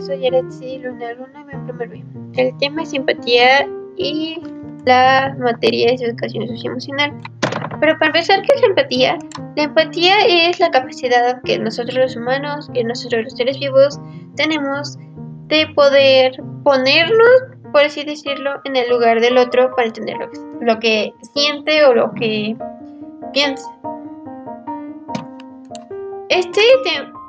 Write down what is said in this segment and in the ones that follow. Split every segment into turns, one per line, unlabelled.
soy Aretsi Luna Luna, mi primer B. El tema es simpatía y la materia es educación socioemocional. Pero para empezar, ¿qué es la empatía? La empatía es la capacidad que nosotros los humanos, que nosotros los seres vivos tenemos de poder ponernos, por así decirlo, en el lugar del otro para entender lo que, siente o lo que piensa. Este,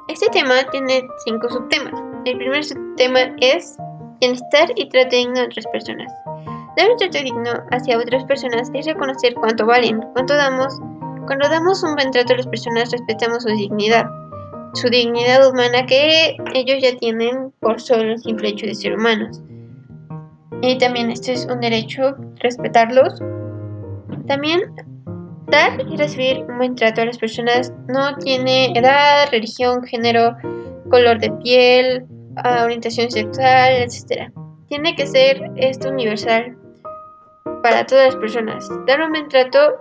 este tema tiene cinco subtemas. El primer subtema es bienestar y trato digno a otras personas. Dar un trato digno hacia otras personas es reconocer cuánto valen, cuánto damos. Cuando damos un buen trato a las personas, respetamos su dignidad, su dignidad humana que ellos ya tienen por solo el simple hecho de ser humanos. Y también este es un derecho, respetarlos. También dar y recibir un buen trato a las personas no tiene edad, religión, género, color de piel, orientación sexual, etc. Tiene que ser esto universal para todas las personas. Dar un buen trato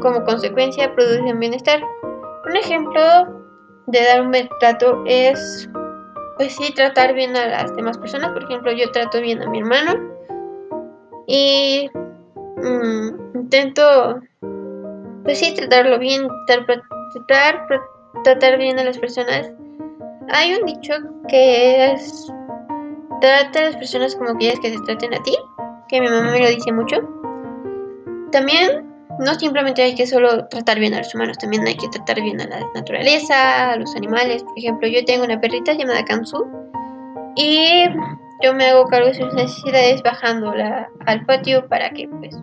como consecuencia produce bienestar. Un ejemplo de dar un buen trato es, pues sí, tratar bien a las demás personas. Por ejemplo, yo trato bien a mi hermano y mm, intento, pues sí, tratarlo bien, tratar, tratar bien a las personas. Hay un dicho que es, trata a las personas como quieres que se traten a ti que mi mamá me lo dice mucho. También no simplemente hay que solo tratar bien a los humanos, también hay que tratar bien a la naturaleza, a los animales. Por ejemplo, yo tengo una perrita llamada Kansu y yo me hago cargo de sus necesidades bajándola al patio para que pues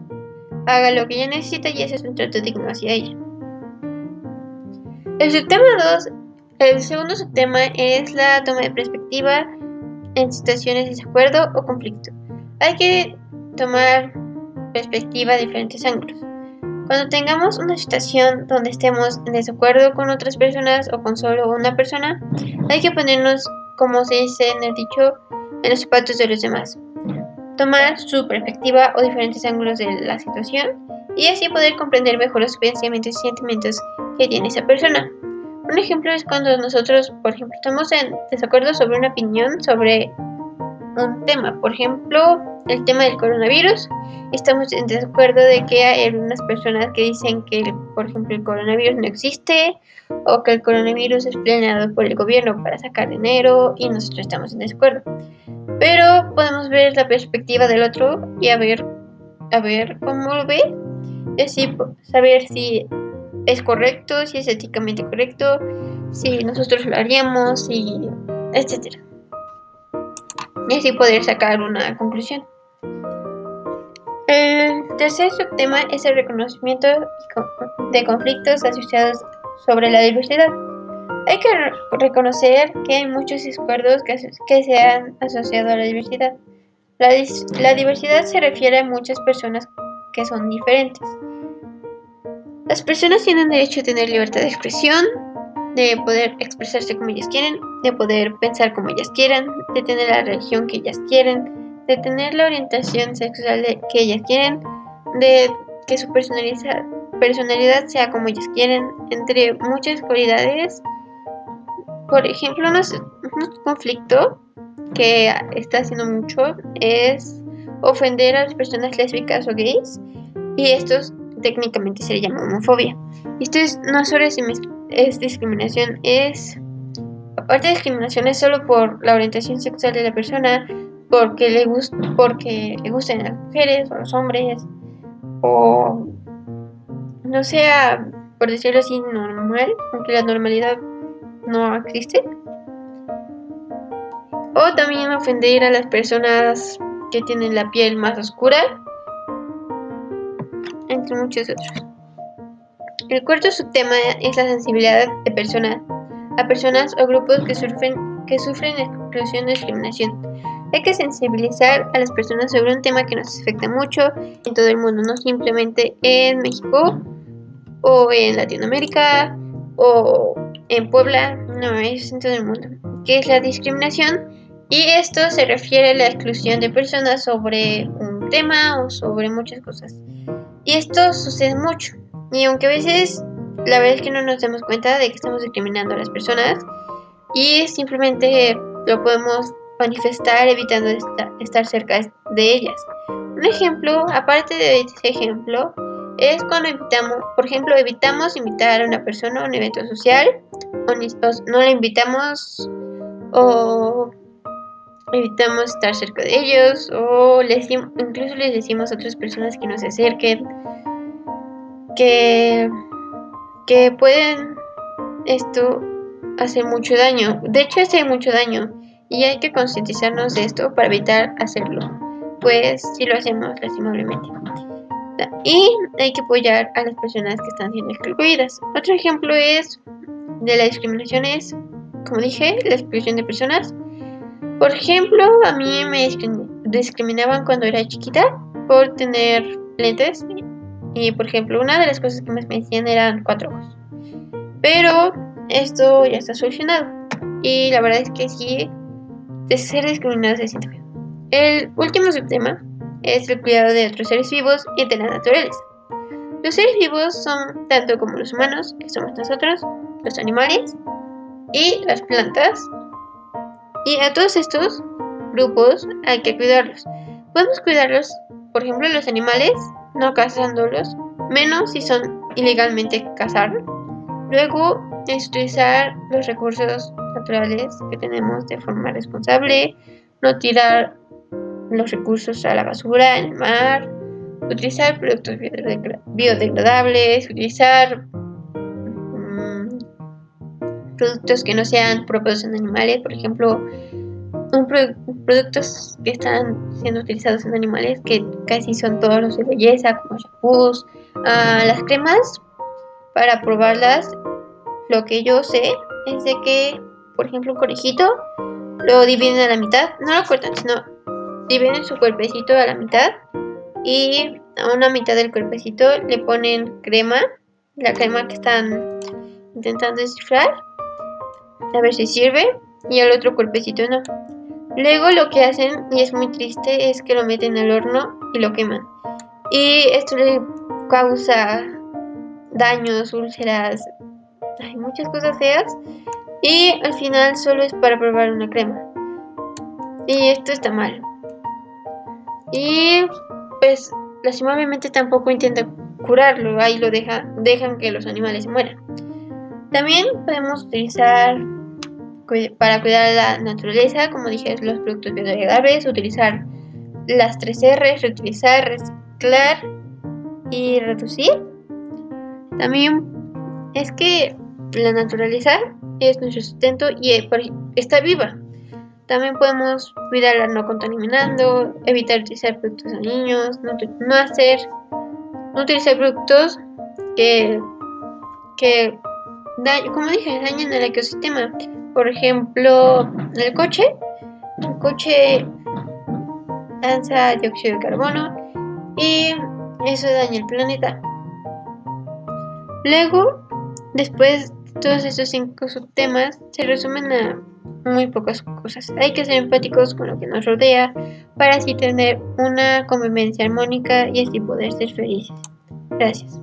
haga lo que ella necesita y ese es un trato digno hacia ella. El subtema 2, el segundo subtema es la toma de perspectiva en situaciones de desacuerdo o conflicto. Hay que tomar perspectiva de diferentes ángulos. Cuando tengamos una situación donde estemos en desacuerdo con otras personas o con solo una persona, hay que ponernos, como se dice en el dicho, en los zapatos de los demás. Tomar su perspectiva o diferentes ángulos de la situación y así poder comprender mejor los pensamientos y sentimientos que tiene esa persona. Un ejemplo es cuando nosotros, por ejemplo, estamos en desacuerdo sobre una opinión sobre un tema. Por ejemplo, el tema del coronavirus. Estamos en desacuerdo de que hay algunas personas que dicen que, por ejemplo, el coronavirus no existe o que el coronavirus es planeado por el gobierno para sacar dinero y nosotros estamos en desacuerdo. Pero podemos ver la perspectiva del otro y a ver, a ver cómo lo ve. Y así saber si es correcto, si es éticamente correcto, si nosotros lo haríamos y etcétera. Y así poder sacar una conclusión. El tercer subtema es el reconocimiento de conflictos asociados sobre la diversidad. Hay que reconocer que hay muchos acuerdos que, se han asociado a la diversidad. La, la diversidad se refiere a muchas personas que son diferentes. Las personas tienen derecho a tener libertad de expresión, de poder expresarse como ellas quieren, de poder pensar como ellas quieran, de tener la religión que ellas quieren, de tener la orientación sexual que ellas quieren, de que su personalidad, sea como ellas quieren, entre muchas cualidades. Por ejemplo, un conflicto que está haciendo mucho es ofender a las personas lésbicas o gays y esto técnicamente se le llama homofobia. Esto es, no solo es, es discriminación, es aparte de discriminación es solo por la orientación sexual de la persona, porque le, gust porque le gusten las mujeres o los hombres, o no sea, por decirlo así, normal, aunque la normalidad no existe. O también ofender a las personas que tienen la piel más oscura, muchos otros. El cuarto subtema es la sensibilidad de personas a personas o grupos que sufren, que sufren exclusión o discriminación. Hay que sensibilizar a las personas sobre un tema que nos afecta mucho en todo el mundo, no simplemente en México o en Latinoamérica o en Puebla, no, es en todo el mundo, que es la discriminación y esto se refiere a la exclusión de personas sobre un tema o sobre muchas cosas. Y esto sucede mucho. Y aunque a veces la verdad es que no nos damos cuenta de que estamos discriminando a las personas y simplemente lo podemos manifestar evitando estar cerca de ellas. Un ejemplo, aparte de ese ejemplo, es cuando evitamos, por ejemplo, evitamos invitar a una persona a un evento social, o no la invitamos o evitamos estar cerca de ellos, o les, incluso les decimos a otras personas que no se acerquen, que, que pueden esto hacer mucho daño. De hecho, hace mucho daño y hay que concientizarnos de esto para evitar hacerlo, pues si lo hacemos lastimablemente. Y hay que apoyar a las personas que están siendo excluidas. Otro ejemplo es de la discriminación es, como dije, la exclusión de personas. Por ejemplo, a mí me discriminaban cuando era chiquita por tener lentes. Y por ejemplo, una de las cosas que más me decían eran cuatro ojos. Pero esto ya está solucionado. Y la verdad es que sí, de ser discriminados se siente El último subtema es el cuidado de otros seres vivos y de la naturaleza. Los seres vivos son tanto como los humanos, que somos nosotros, los animales y las plantas. Y a todos estos grupos hay que cuidarlos. Podemos cuidarlos, por ejemplo, los animales, no cazándolos, menos si son ilegalmente cazados. Luego es utilizar los recursos naturales que tenemos de forma responsable, no tirar los recursos a la basura en el mar, utilizar productos biodegradables, utilizar productos que no sean propios en animales, por ejemplo, productos que están siendo utilizados en animales que casi son todos los de belleza, como shampoos, ah, las cremas para probarlas. Lo que yo sé es de que, por ejemplo, un conejito lo dividen a la mitad, no lo cortan, sino dividen su cuerpecito a la mitad y a una mitad del cuerpecito le ponen crema, la crema que están intentando descifrar, a ver si sirve, y al otro cuerpecito no. Luego lo que hacen, y es muy triste, es que lo meten al horno y lo queman. Y esto le causa daños, úlceras, hay muchas cosas feas. Y al final solo es para probar una crema. Y esto está mal. Y pues lastimablemente tampoco intenta curarlo, ahí lo deja, dejan que los animales mueran. También podemos utilizar para cuidar la naturaleza, como dije, los productos biodegradables, utilizar las tres R, reutilizar, reciclar y reducir. También es que la naturaleza es nuestro sustento y eh, está viva. También podemos cuidarla no contaminando, evitar utilizar productos a niños, no, hacer, no utilizar productos que, que como dije, dañan el ecosistema. Por ejemplo, el coche, el coche lanza dióxido de carbono y eso daña el planeta. Luego, después todos estos cinco subtemas se resumen a muy pocas cosas. Hay que ser empáticos con lo que nos rodea para así tener una convivencia armónica y así poder ser felices. Gracias.